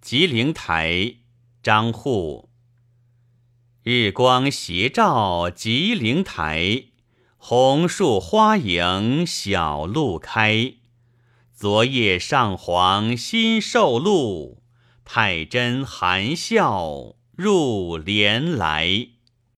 吉灵台，张祜。日光斜照吉灵台，红树花影小路开。昨夜上皇新受禄，太真含笑入帘来。